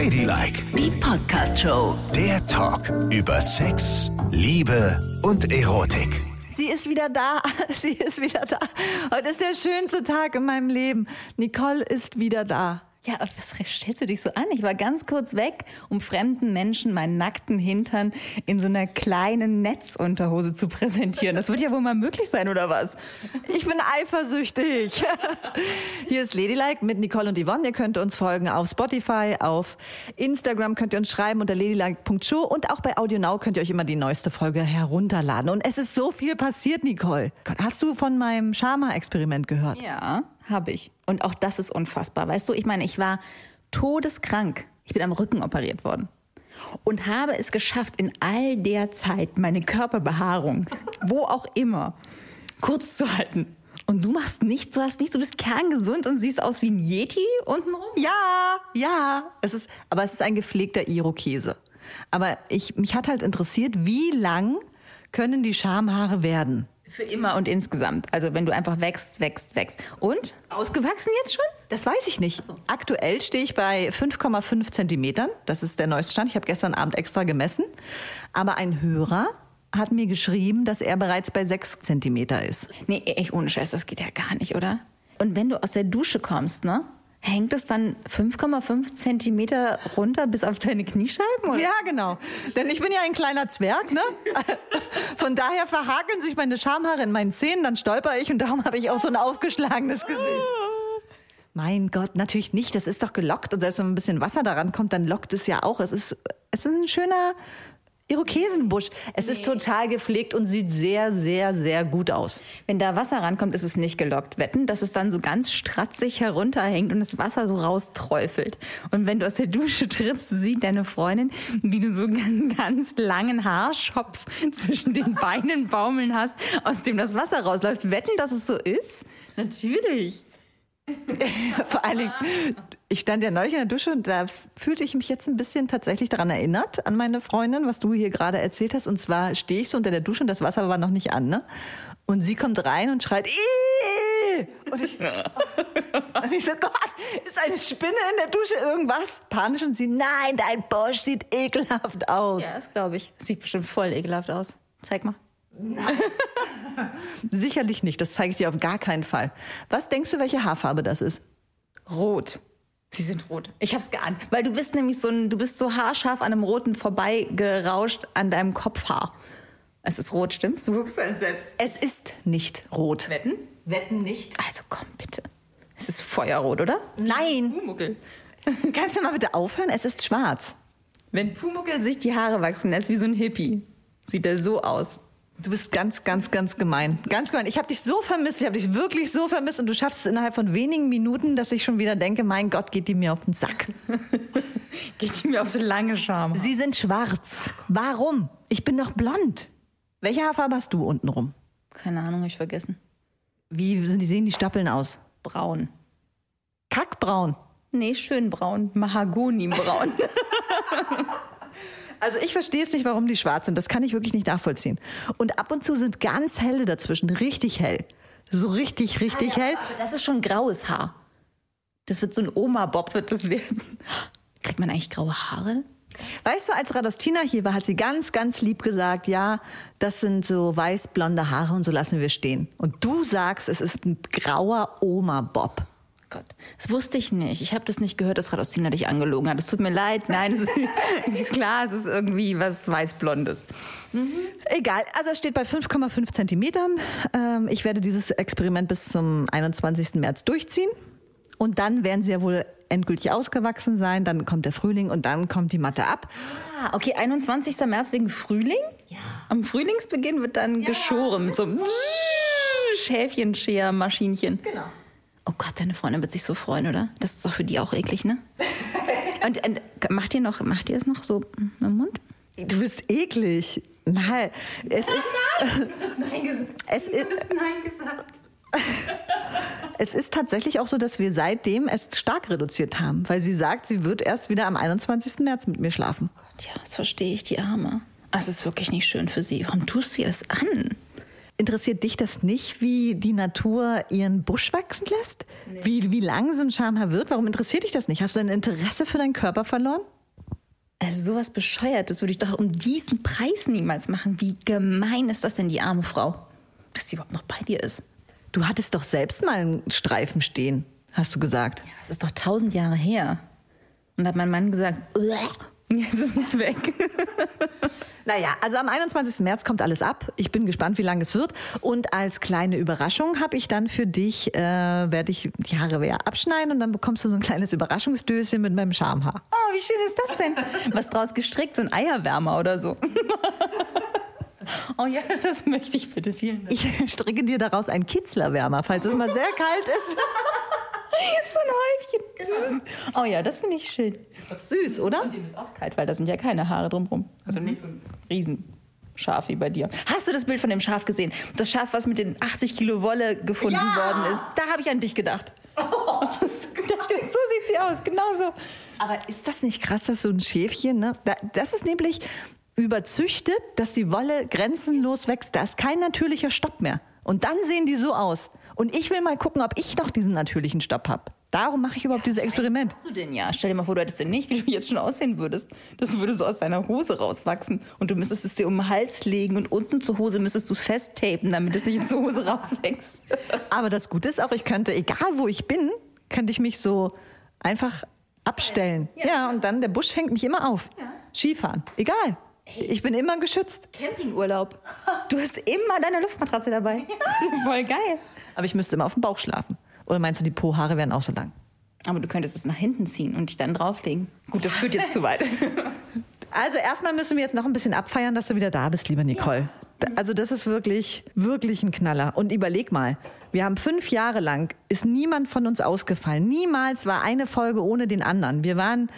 Ladylike, Die Podcast-Show. der Talk über Sex, Liebe und Erotik. Sie ist wieder da. Sie ist wieder da. Heute ist der schönste Tag in meinem Leben. Nicole ist wieder da. Ja, was stellst du dich so an? Ich war ganz kurz weg, um fremden Menschen meinen nackten Hintern in so einer kleinen Netzunterhose zu präsentieren. Das wird ja wohl mal möglich sein, oder was? Ich bin eifersüchtig. Hier ist Ladylike mit Nicole und Yvonne. Ihr könnt uns folgen auf Spotify, auf Instagram könnt ihr uns schreiben unter ladylike.show und auch bei AudioNow könnt ihr euch immer die neueste Folge herunterladen. Und es ist so viel passiert, Nicole. Hast du von meinem Schama-Experiment gehört? Ja, habe ich. Und auch das ist unfassbar. Weißt du, ich meine, ich war todeskrank. Ich bin am Rücken operiert worden. Und habe es geschafft, in all der Zeit meine Körperbehaarung, wo auch immer, kurz zu halten. Und du machst nichts, du hast nichts, du bist kerngesund und siehst aus wie ein Yeti untenrum? Ja, ja. Es ist, aber es ist ein gepflegter Irokese. Aber ich, mich hat halt interessiert, wie lang können die Schamhaare werden? Für immer und insgesamt. Also wenn du einfach wächst, wächst, wächst. Und? Ausgewachsen jetzt schon? Das weiß ich nicht. Aktuell stehe ich bei 5,5 Zentimetern. Das ist der neueste Stand. Ich habe gestern Abend extra gemessen. Aber ein Hörer hat mir geschrieben, dass er bereits bei 6 Zentimeter ist. Nee, echt ohne Scheiß, das geht ja gar nicht, oder? Und wenn du aus der Dusche kommst, ne? Hängt es dann 5,5 Zentimeter runter bis auf deine Kniescheiben? Oder? Ja, genau. Denn ich bin ja ein kleiner Zwerg, ne? Von daher verhakeln sich meine Schamhaare in meinen Zähnen, dann stolper ich und darum habe ich auch so ein aufgeschlagenes Gesicht. Mein Gott, natürlich nicht. Das ist doch gelockt und selbst wenn ein bisschen Wasser daran kommt, dann lockt es ja auch. Es ist, es ist ein schöner Irokesenbusch. Es ist total gepflegt und sieht sehr, sehr, sehr gut aus. Wenn da Wasser rankommt, ist es nicht gelockt. Wetten, dass es dann so ganz stratzig herunterhängt und das Wasser so rausträufelt. Und wenn du aus der Dusche trittst, sieht deine Freundin, wie du so einen ganz langen Haarschopf zwischen den Beinen baumeln hast, aus dem das Wasser rausläuft. Wetten, dass es so ist? Natürlich. Vor allen Dingen, ich stand ja neulich in der Dusche und da fühlte ich mich jetzt ein bisschen tatsächlich daran erinnert, an meine Freundin, was du hier gerade erzählt hast. Und zwar stehe ich so unter der Dusche und das Wasser war noch nicht an, ne? Und sie kommt rein und schreit, Ih! Und ich, und ich so, Gott, ist eine Spinne in der Dusche irgendwas? Panisch und sie, nein, dein Busch sieht ekelhaft aus. Ja, das glaube ich. Sieht bestimmt voll ekelhaft aus. Zeig mal. Sicherlich nicht, das zeige ich dir auf gar keinen Fall. Was denkst du, welche Haarfarbe das ist? Rot. Sie sind rot. Ich hab's geahnt. Weil du bist nämlich so ein, du bist so haarscharf an einem roten vorbeigerauscht an deinem Kopfhaar. Es ist rot, stimmt's? Du guckst so entsetzt. Es ist nicht rot. Wetten? Wetten nicht. Also komm bitte. Es ist feuerrot, oder? Nein. Pumuckel. Kannst du mal bitte aufhören? Es ist schwarz. Wenn Pumuckel sich die Haare wachsen lässt wie so ein Hippie, sieht er so aus. Du bist ganz, ganz, ganz gemein. Ganz gemein. Ich habe dich so vermisst, ich habe dich wirklich so vermisst und du schaffst es innerhalb von wenigen Minuten, dass ich schon wieder denke, mein Gott, geht die mir auf den Sack. Geht ihm auf so lange Scham. Sie sind schwarz. Warum? Ich bin doch blond. Welche Haarfarbe hast du unten rum? Keine Ahnung, ich vergessen. Wie sind die, sehen die Stappeln aus? Braun. Kackbraun. Nee, schön braun. Mahagoni-braun. Also ich verstehe es nicht, warum die schwarz sind. Das kann ich wirklich nicht nachvollziehen. Und ab und zu sind ganz helle dazwischen, richtig hell. So richtig, richtig hell. Aber das ist schon graues Haar. Das wird so ein Oma-Bob, wird das werden. Kriegt man eigentlich graue Haare? Weißt du, als Radostina hier war, hat sie ganz, ganz lieb gesagt, ja, das sind so weiß-blonde Haare und so lassen wir stehen. Und du sagst, es ist ein grauer Oma-Bob. Gott, das wusste ich nicht. Ich habe das nicht gehört, dass Radostina dich angelogen hat. Es tut mir leid. Nein, es ist, es ist klar, es ist irgendwie was Weißblondes. Egal, also es steht bei 5,5 Zentimetern. Ähm, ich werde dieses Experiment bis zum 21. März durchziehen. Und dann werden sie ja wohl endgültig ausgewachsen sein. Dann kommt der Frühling und dann kommt die Matte ab. Ah, okay, 21. März wegen Frühling? Ja. Am Frühlingsbeginn wird dann geschoren mit so einem Schäfchenschermaschinchen. Genau. Oh Gott, deine Freundin wird sich so freuen, oder? Das ist doch für die auch eklig, ne? und, und macht ihr noch, macht ihr es noch so im Mund? Du bist eklig. Nein, es, Nein gesagt. es, ist, Nein gesagt. es ist tatsächlich auch so, dass wir seitdem es stark reduziert haben, weil sie sagt, sie wird erst wieder am 21. März mit mir schlafen. Gott, ja, das verstehe ich, die Arme. Es ist wirklich nicht schön für sie. Warum tust du ihr das an? Interessiert dich das nicht, wie die Natur ihren Busch wachsen lässt? Wie, wie lang so ein Schamhaar wird? Warum interessiert dich das nicht? Hast du ein Interesse für deinen Körper verloren? Also sowas Bescheuertes würde ich doch um diesen Preis niemals machen. Wie gemein ist das denn, die arme Frau? Dass die überhaupt noch bei dir ist. Du hattest doch selbst mal einen Streifen stehen, hast du gesagt. Ja, das ist doch tausend Jahre her. Und da hat mein Mann gesagt, "Uah." Jetzt ist es weg. Naja, also am 21. März kommt alles ab. Ich bin gespannt, wie lange es wird. Und als kleine Überraschung habe ich dann für dich, äh, werde ich die Haare wieder abschneiden und dann bekommst du so ein kleines Überraschungsdöschen mit meinem Schamhaar. Oh, wie schön ist das denn? Was draus gestrickt? So ein Eierwärmer oder so. Oh ja, das möchte ich bitte. Vielen Dank. Ich stricke dir daraus einen Kitzlerwärmer, falls es mal sehr kalt ist. so ein Häufchen. Oh ja, das finde ich schön. Doch süß, oder? Und dem ist auch kalt, weil da sind ja keine Haare drumherum. Also nicht so ein Riesenschaf wie bei dir. Hast du das Bild von dem Schaf gesehen? Das Schaf, was mit den 80 Kilo Wolle gefunden Ja! worden ist. Da habe ich an dich gedacht. Da steht, so sieht sie aus, genau so. Aber ist das nicht krass, dass so ein Schäfchen, ne? Da- Das ist nämlich überzüchtet, dass die Wolle grenzenlos wächst. Da ist kein natürlicher Stopp mehr. Und dann sehen die so aus. Und ich will mal gucken, ob ich noch diesen natürlichen Stopp habe. Darum mache ich überhaupt dieses Experiment. Hast du denn ja? Stell dir mal vor, du hättest den nicht, wie du jetzt schon aussehen würdest. Das würde so aus deiner Hose rauswachsen. Und du müsstest es dir um den Hals legen und unten zur Hose müsstest du es festtapen, damit es nicht zur Hose rauswächst. Aber das Gute ist auch, ich könnte, egal wo ich bin, könnte ich mich so einfach abstellen. Ja, und dann der Busch fängt mich immer auf. Skifahren, egal. Ich bin immer geschützt. Campingurlaub. Du hast immer deine Luftmatratze dabei. Das ist voll geil. Aber ich müsste immer auf dem Bauch schlafen. Oder meinst du, die Po-Haare wären auch so lang? Aber du könntest es nach hinten ziehen und dich dann drauflegen. Gut, das führt jetzt zu weit. Also erstmal müssen wir jetzt noch ein bisschen abfeiern, dass du wieder da bist, lieber Nicole. Da- Also das ist wirklich, wirklich ein Knaller. Und überleg mal, wir haben fünf Jahre lang, ist niemand von uns ausgefallen. Niemals war eine Folge ohne den anderen. Wir waren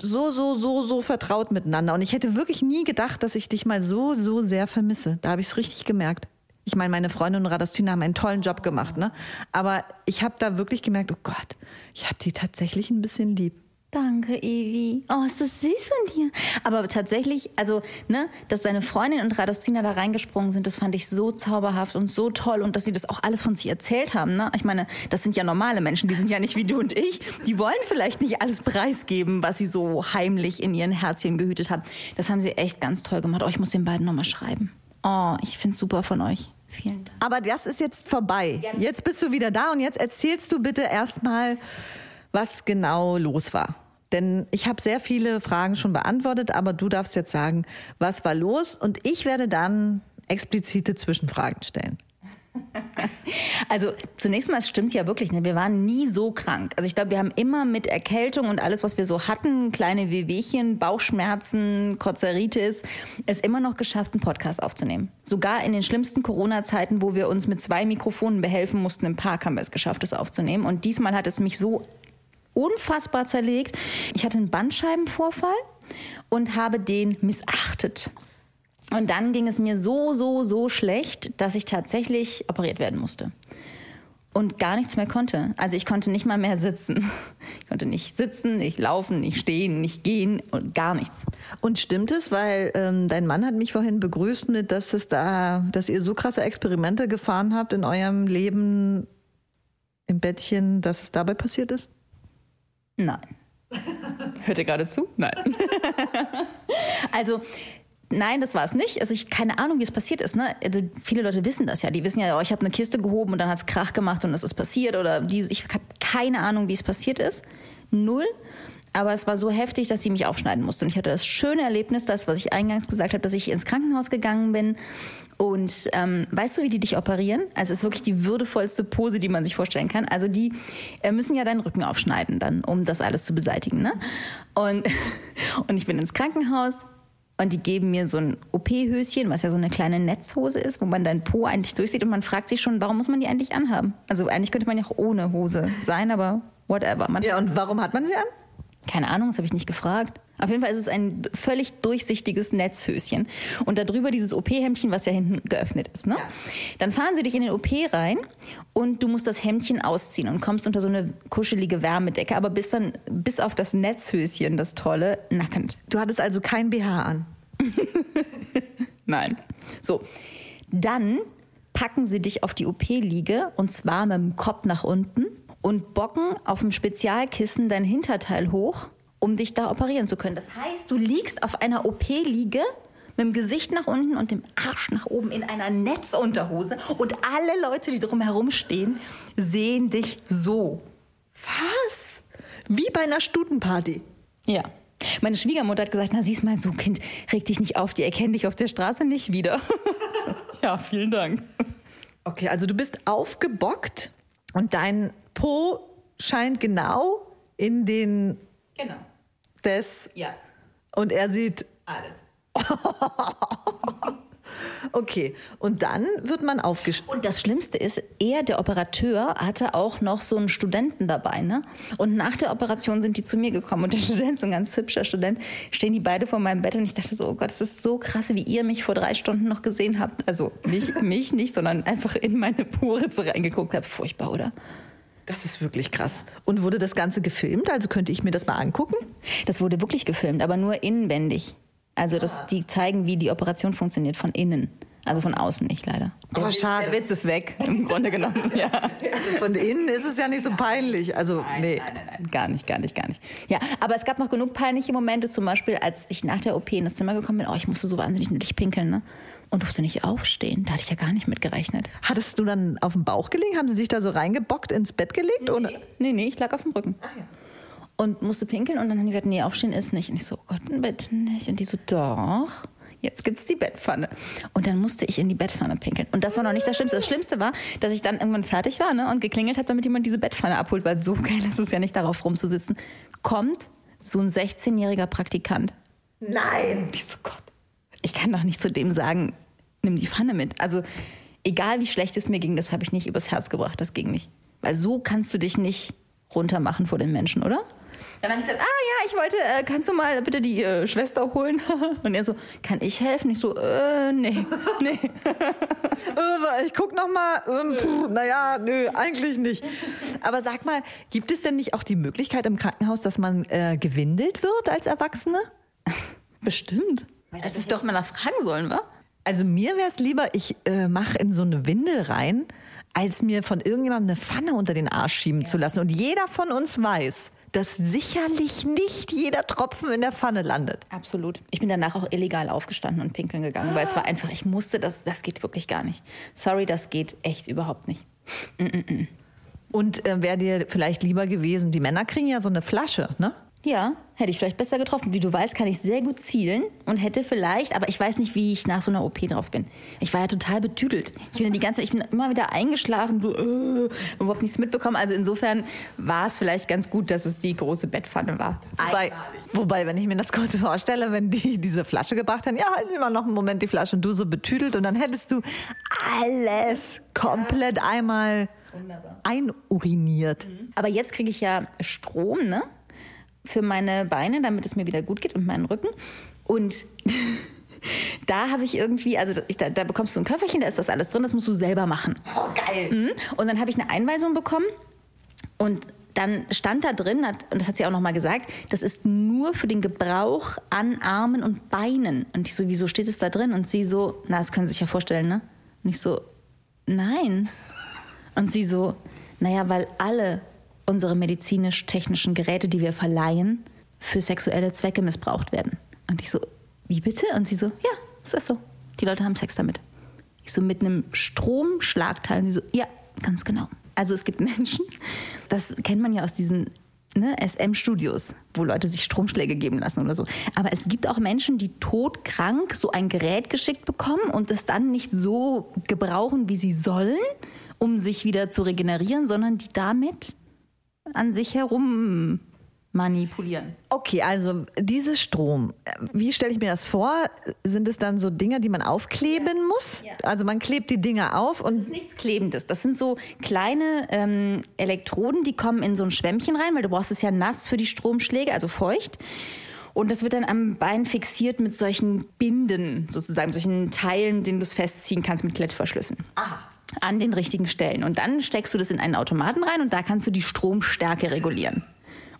so, so, so, so vertraut miteinander. Und ich hätte wirklich nie gedacht, dass ich dich mal so, so sehr vermisse. Da habe ich es richtig gemerkt. Ich meine, meine Freundin und Radostina haben einen tollen Job gemacht, ne? Aber ich habe da wirklich gemerkt, oh Gott, ich habe die tatsächlich ein bisschen lieb. Danke, Evi. Oh, ist das süß von dir. Aber tatsächlich, also, ne, dass deine Freundin und Radostina da reingesprungen sind, das fand ich so zauberhaft und so toll und dass sie das auch alles von sich erzählt haben, ne? Ich meine, das sind ja normale Menschen, die sind ja nicht wie du und ich. Die wollen vielleicht nicht alles preisgeben, was sie so heimlich in ihren Herzchen gehütet haben. Das haben sie echt ganz toll gemacht. Oh, ich muss den beiden nochmal schreiben. Oh, ich find's super von euch. Vielen Dank. Aber das ist jetzt vorbei. Jetzt bist du wieder da und jetzt erzählst du bitte erstmal, was genau los war. Denn ich habe sehr viele Fragen schon beantwortet, aber du darfst jetzt sagen, was war los? Und ich werde dann explizite Zwischenfragen stellen. Also zunächst mal stimmt ja wirklich, ne? wir waren nie so krank. Also ich glaube, wir haben immer mit Erkältung und alles, was wir so hatten, kleine Wehwehchen, Bauchschmerzen, Kozeritis, es immer noch geschafft, einen Podcast aufzunehmen. Sogar in den schlimmsten Corona-Zeiten, wo wir uns mit zwei Mikrofonen behelfen mussten im Park, haben wir es geschafft, es aufzunehmen. Und diesmal hat es mich so unfassbar zerlegt. Ich hatte einen Bandscheibenvorfall und habe den missachtet. Und dann ging es mir so, so, so schlecht, dass ich tatsächlich operiert werden musste. Und gar nichts mehr konnte. Also ich konnte nicht mal mehr sitzen. Ich konnte nicht sitzen, nicht laufen, nicht stehen, nicht gehen und gar nichts. Und stimmt es, weil ähm, dein Mann hat mich vorhin begrüßt mit, dass es da, dass ihr so krasse Experimente gefahren habt in eurem Leben im Bettchen, dass es dabei passiert ist? Nein. Hört ihr gerade zu? Nein. also, nein, das war es nicht. Also, ich keine Ahnung, wie es passiert ist. Ne? Also, viele Leute wissen das ja. Die wissen ja, oh, ich habe eine Kiste gehoben und dann hat es Krach gemacht und es ist passiert. Oder die, ich habe keine Ahnung, wie es passiert ist. Null. Aber es war so heftig, dass sie mich aufschneiden musste. Und ich hatte das schöne Erlebnis, das, was ich eingangs gesagt habe, dass ich ins Krankenhaus gegangen bin. Und ähm, weißt du, wie die dich operieren? Also es ist wirklich die würdevollste Pose, die man sich vorstellen kann. Also die äh, müssen ja deinen Rücken aufschneiden, dann, um das alles zu beseitigen. Ne? Und, und ich bin ins Krankenhaus und die geben mir so ein OP-Höschen, was ja so eine kleine Netzhose ist, wo man deinen Po eigentlich durchsieht und man fragt sich schon, warum muss man die eigentlich anhaben? Also eigentlich könnte man ja auch ohne Hose sein, aber whatever. Man Ja, und warum hat man sie an? Keine Ahnung, das habe ich nicht gefragt. Auf jeden Fall ist es ein völlig durchsichtiges Netzhöschen. Und darüber dieses OP-Hemdchen, was ja hinten geöffnet ist. Ne? Dann fahren sie dich in den OP rein und du musst das Hemdchen ausziehen und kommst unter so eine kuschelige Wärmedecke, aber bist dann bis auf das Netzhöschen, das tolle, nackend. Du hattest also kein BH an. Nein. So, dann packen sie dich auf die OP-Liege und zwar mit dem Kopf nach unten und bocken auf dem Spezialkissen dein Hinterteil hoch, um dich da operieren zu können. Das heißt, du liegst auf einer OP-Liege mit dem Gesicht nach unten und dem Arsch nach oben in einer Netzunterhose und alle Leute, die drumherum stehen, sehen dich so. Was? Wie bei einer Stutenparty. Ja. Meine Schwiegermutter hat gesagt, na siehst mal, so Kind, reg dich nicht auf, die erkennen dich auf der Straße nicht wieder. ja, vielen Dank. Okay, also du bist aufgebockt und dein Po scheint genau in den Genau. des Ja, und er sieht alles. okay und dann wird man aufgesch Und das Schlimmste ist, er, der Operateur, hatte auch noch so einen Studenten dabei. Ne? Und nach der Operation sind die zu mir gekommen. Und der Student, so ein ganz hübscher Student, stehen die beide vor meinem Bett. Und ich dachte so, oh Gott, das ist so krass, wie ihr mich vor drei Stunden noch gesehen habt. Also nicht mich nicht, sondern einfach in meine Pore reingeguckt habt. Furchtbar, oder? Das ist wirklich krass. Und wurde das Ganze gefilmt? Also könnte ich mir das mal angucken? Das wurde wirklich gefilmt, aber nur innenwendig. Also das, die zeigen, wie die Operation funktioniert von innen. Also von außen nicht, leider. Der Oh, Witz, schade. Der Witz ist weg, im Grunde genommen. Ja. Also von innen ist es ja nicht so peinlich. Also nee. Nein, nein, nein, gar nicht, gar nicht, gar nicht. Ja, aber es gab noch genug peinliche Momente, zum Beispiel, als ich nach der OP in das Zimmer gekommen bin, oh, ich musste so wahnsinnig nötig pinkeln, ne? Und durfte nicht aufstehen. Da hatte ich ja gar nicht mit gerechnet. Hattest du dann auf dem Bauch gelegen? Haben sie sich da so reingebockt ins Bett gelegt? Oder? Nee, nee, ich lag auf dem Rücken. Und musste pinkeln und dann haben die gesagt, nee, aufstehen ist nicht. Und ich so, oh Gott, ein Bett nicht. Und die so, doch, jetzt gibt's die Bettpfanne. Und dann musste ich in die Bettpfanne pinkeln. Und das war noch nicht das Schlimmste. Das Schlimmste war, dass ich dann irgendwann fertig war ne, und geklingelt habe, damit jemand diese Bettpfanne abholt, weil so geil ist es ja nicht, darauf rumzusitzen. Kommt so ein 16-jähriger Praktikant. Nein. Und ich so, Gott, ich kann doch nicht zu dem sagen, nimm die Pfanne mit. Also, egal wie schlecht es mir ging, das habe ich nicht übers Herz gebracht. Das ging nicht. Weil so kannst du dich nicht runtermachen vor den Menschen, oder? Dann habe ich gesagt, ah ja, ich wollte, äh, kannst du mal bitte die äh, Schwester holen? Und er so, kann ich helfen? Ich so, äh, nee, nee. Ich guck noch mal. Ähm, puh, naja, nö, eigentlich nicht. Aber sag mal, gibt es denn nicht auch die Möglichkeit im Krankenhaus, dass man äh, gewindelt wird als Erwachsene? Bestimmt. Das ist doch mal nachfragen sollen, wa? Also mir wäre es lieber, ich äh, mache in so eine Windel rein, als mir von irgendjemandem eine Pfanne unter den Arsch schieben zu lassen. Und jeder von uns weiß, dass sicherlich nicht jeder Tropfen in der Pfanne landet. Absolut. Ich bin danach auch illegal aufgestanden und pinkeln gegangen, weil es war einfach, ich musste, das, das geht wirklich gar nicht. Sorry, das geht echt überhaupt nicht. Und äh, wäre dir vielleicht lieber gewesen, die Männer kriegen ja so eine Flasche, ne? Ja, hätte ich vielleicht besser getroffen. Wie du weißt, kann ich sehr gut zielen und hätte vielleicht, aber ich weiß nicht, wie ich nach so einer OP drauf bin. Ich war ja total betüdelt. Ich bin die ganze ich bin immer wieder eingeschlafen, so, äh, überhaupt nichts mitbekommen. Also insofern war es vielleicht ganz gut, dass es die große Bettpfanne war. Wobei, wobei, wenn ich mir das kurz vorstelle, wenn die diese Flasche gebracht hätten, ja, halten Sie mal noch einen Moment die Flasche und du so betüdelt und dann hättest du alles komplett einmal einuriniert. Aber jetzt kriege ich ja Strom, ne? Für meine Beine, damit es mir wieder gut geht und meinen Rücken. Und da habe ich irgendwie, also ich, da, da bekommst du ein Köfferchen, da ist das alles drin, das musst du selber machen. Oh, geil. Mhm. Und dann habe ich eine Einweisung bekommen und dann stand da drin, hat, und das hat sie auch nochmal gesagt, das ist nur für den Gebrauch an Armen und Beinen. Und ich so, wieso steht es da drin? Und sie so, na, das können Sie sich ja vorstellen, ne? Und ich so, nein. Und sie so, naja, weil alle unsere medizinisch-technischen Geräte, die wir verleihen, für sexuelle Zwecke missbraucht werden. Und ich so, wie bitte? Und sie so, ja, es ist so. Die Leute haben Sex damit. Ich so, mit einem Stromschlagteil. Und sie so, ja, ganz genau. Also es gibt Menschen, das kennt man ja aus diesen ne, SM-Studios, wo Leute sich Stromschläge geben lassen oder so. Aber es gibt auch Menschen, die todkrank so ein Gerät geschickt bekommen und es dann nicht so gebrauchen, wie sie sollen, um sich wieder zu regenerieren, sondern die damit an sich herum manipulieren. Okay, also dieses Strom, wie stelle ich mir das vor? Sind es dann so Dinger, die man aufkleben muss? Ja. Also man klebt die Dinger auf Das und ist nichts Klebendes. Das sind so kleine ähm, Elektroden, die kommen in so ein Schwämmchen rein, weil du brauchst es ja nass für die Stromschläge, also feucht. Und das wird dann am Bein fixiert mit solchen Binden, sozusagen, solchen Teilen, denen du es festziehen kannst mit Klettverschlüssen. An den richtigen Stellen. Und dann steckst du das in einen Automaten rein und da kannst du die Stromstärke regulieren.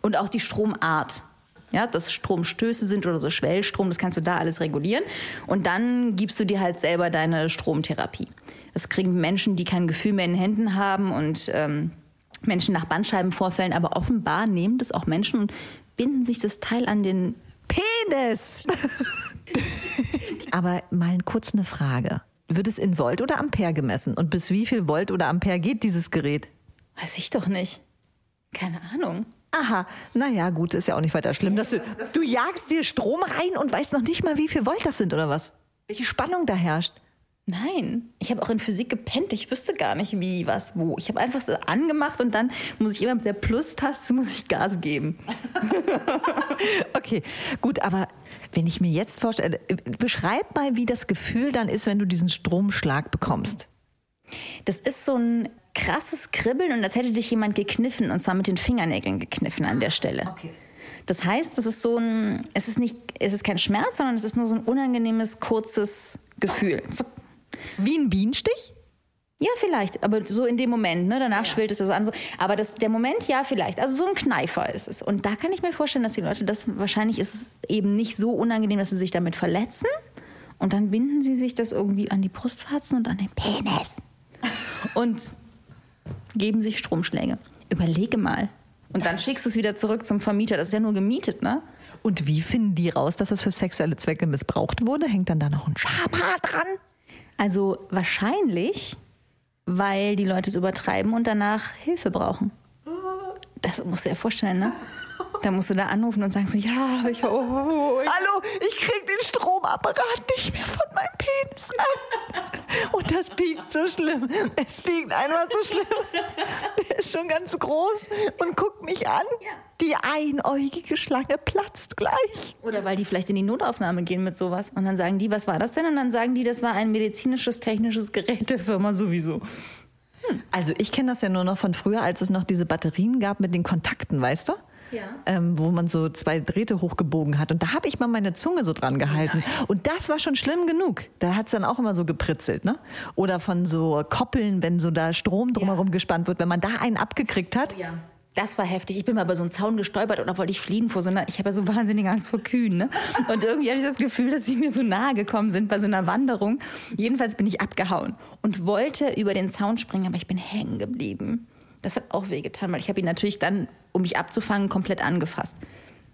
Und auch die Stromart. Ja, dass Stromstöße sind oder so Schwellstrom, das kannst du da alles regulieren. Und dann gibst du dir halt selber deine Stromtherapie. Das kriegen Menschen, die kein Gefühl mehr in den Händen haben und ähm, Menschen nach Bandscheibenvorfällen. Aber offenbar nehmen das auch Menschen und binden sich das Teil an den Penis! Aber mal kurz eine Frage. Wird es in Volt oder Ampere gemessen? Und bis wie viel Volt oder Ampere geht dieses Gerät? Weiß ich doch nicht. Keine Ahnung. Aha, naja, gut, ist ja auch nicht weiter schlimm. Dass du, du jagst dir Strom rein und weißt noch nicht mal, wie viel Volt das sind, oder was? Welche Spannung da herrscht. Nein, ich habe auch in Physik gepennt. Ich wüsste gar nicht, wie, was, wo. Ich habe einfach so angemacht und dann muss ich immer mit der Plus-Taste muss ich Gas geben. okay, gut, aber wenn ich mir jetzt vorstelle, beschreib mal, wie das Gefühl dann ist, wenn du diesen Stromschlag bekommst. Das ist so ein krasses Kribbeln und als hätte dich jemand gekniffen und zwar mit den Fingernägeln gekniffen an der Stelle. Okay. Das heißt, das ist so ein, es ist nicht, es ist kein Schmerz, sondern es ist nur so ein unangenehmes, kurzes Gefühl. Wie ein Bienenstich? Ja, vielleicht, aber so in dem Moment, ne? Danach ja. schwillt es so an. So. Aber das, der Moment, ja, vielleicht. Also so ein Kneifer ist es. Und da kann ich mir vorstellen, dass die Leute das wahrscheinlich ist es eben nicht so unangenehm, dass sie sich damit verletzen. Und dann binden sie sich das irgendwie an die Brustwarzen und an den Penis. Und geben sich Stromschläge. Überlege mal. Und dann schickst du es wieder zurück zum Vermieter. Das ist ja nur gemietet, ne? Und wie finden die raus, dass das für sexuelle Zwecke missbraucht wurde? Hängt dann da noch ein Schamhaar dran? Also wahrscheinlich, weil die Leute es übertreiben und danach Hilfe brauchen. Das musst du dir vorstellen, ne? Da musst du da anrufen und sagen so, ja, ich, oh, oh, ich Hallo, ich krieg den Stromapparat nicht mehr von meinem Penis ab. Und das biegt so schlimm. Es biegt einfach so schlimm. Der ist schon ganz groß und guckt mich an. Die einäugige Schlange platzt gleich. Oder weil die vielleicht in die Notaufnahme gehen mit sowas. Und dann sagen die, was war das denn? Und dann sagen die, das war ein medizinisches, technisches Gerät der Firma sowieso. Hm. Also ich kenne das ja nur noch von früher, als es noch diese Batterien gab mit den Kontakten, weißt du? Ja. Ähm, wo man so zwei Drähte hochgebogen hat. Und da habe ich mal meine Zunge so dran gehalten. Nein. Und das war schon schlimm genug. Da hat es dann auch immer so gepritzelt. Ne? Oder von so Koppeln, wenn so da Strom drumherum ja. gespannt wird. Wenn man da einen abgekriegt hat, oh, ja. Das war heftig. Ich bin mal über so einen Zaun gestolpert oder wollte ich fliegen vor so einer, ich habe ja so wahnsinnige Angst vor Kühen, ne? Und irgendwie hatte ich das Gefühl, dass sie mir so nahe gekommen sind bei so einer Wanderung. Jedenfalls bin ich abgehauen und wollte über den Zaun springen, aber ich bin hängen geblieben. Das hat auch wehgetan, weil ich habe ihn natürlich dann, um mich abzufangen, komplett angefasst.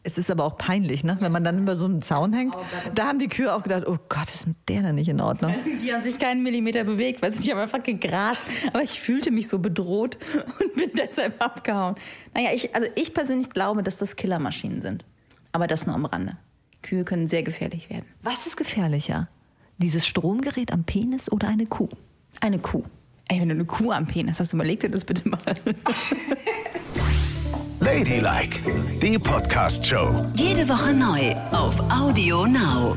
Es ist aber auch peinlich, ne? wenn man dann über so einen Zaun hängt. Da haben die Kühe auch gedacht, oh Gott, ist mit der denn nicht in Ordnung? Die haben sich keinen Millimeter bewegt, weil sie die haben einfach gegrast. Aber ich fühlte mich so bedroht und bin deshalb abgehauen. Naja, ich, also ich persönlich glaube, dass das Killermaschinen sind. Aber das nur am Rande. Kühe können sehr gefährlich werden. Was ist gefährlicher? Dieses Stromgerät am Penis oder eine Kuh? Eine Kuh. Ey, wenn du eine Kuh am Penis hast, überleg dir das bitte mal. Ladylike, die Podcast-Show. Jede Woche neu auf Audio Now.